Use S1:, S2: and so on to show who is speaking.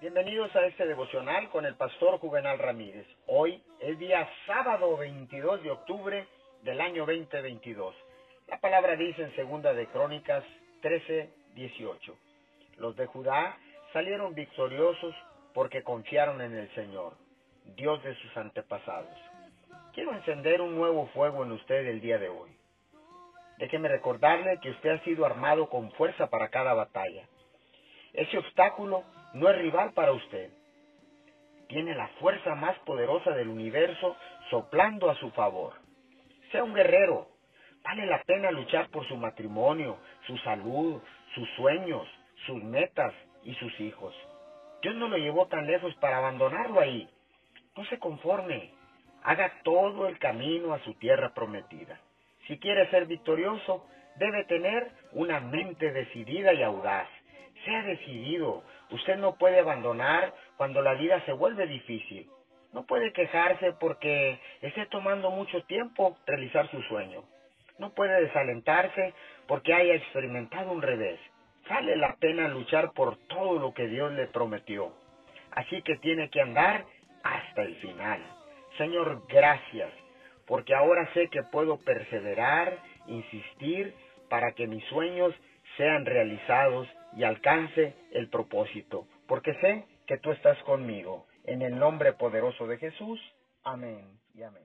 S1: Bienvenidos a este devocional con el pastor Juvenal Ramírez. Hoy es día sábado 22 de octubre del año 2022. La palabra dice en segunda de Crónicas 13, 18. Los de Judá salieron victoriosos porque confiaron en el Señor, Dios de sus antepasados. Quiero encender un nuevo fuego en usted el día de hoy. Déjeme recordarle que usted ha sido armado con fuerza para cada batalla. Ese obstáculo no es rival para usted. Tiene la fuerza más poderosa del universo soplando a su favor. Sea un guerrero. Vale la pena luchar por su matrimonio, su salud, sus sueños, sus metas y sus hijos. Dios no lo llevó tan lejos para abandonarlo ahí. No se conforme. Haga todo el camino a su tierra prometida. Si quiere ser victorioso, debe tener una mente decidida y audaz. Sea decidido. Usted no puede abandonar cuando la vida se vuelve difícil. No puede quejarse porque esté tomando mucho tiempo realizar su sueño. No puede desalentarse porque haya experimentado un revés. Vale la pena luchar por todo lo que Dios le prometió. Así que tiene que andar hasta el final. Señor, gracias, porque ahora sé que puedo perseverar, insistir, para que mis sueños sean realizados y alcance el propósito, porque sé que tú estás conmigo. En el nombre poderoso de Jesús. Amén y amén.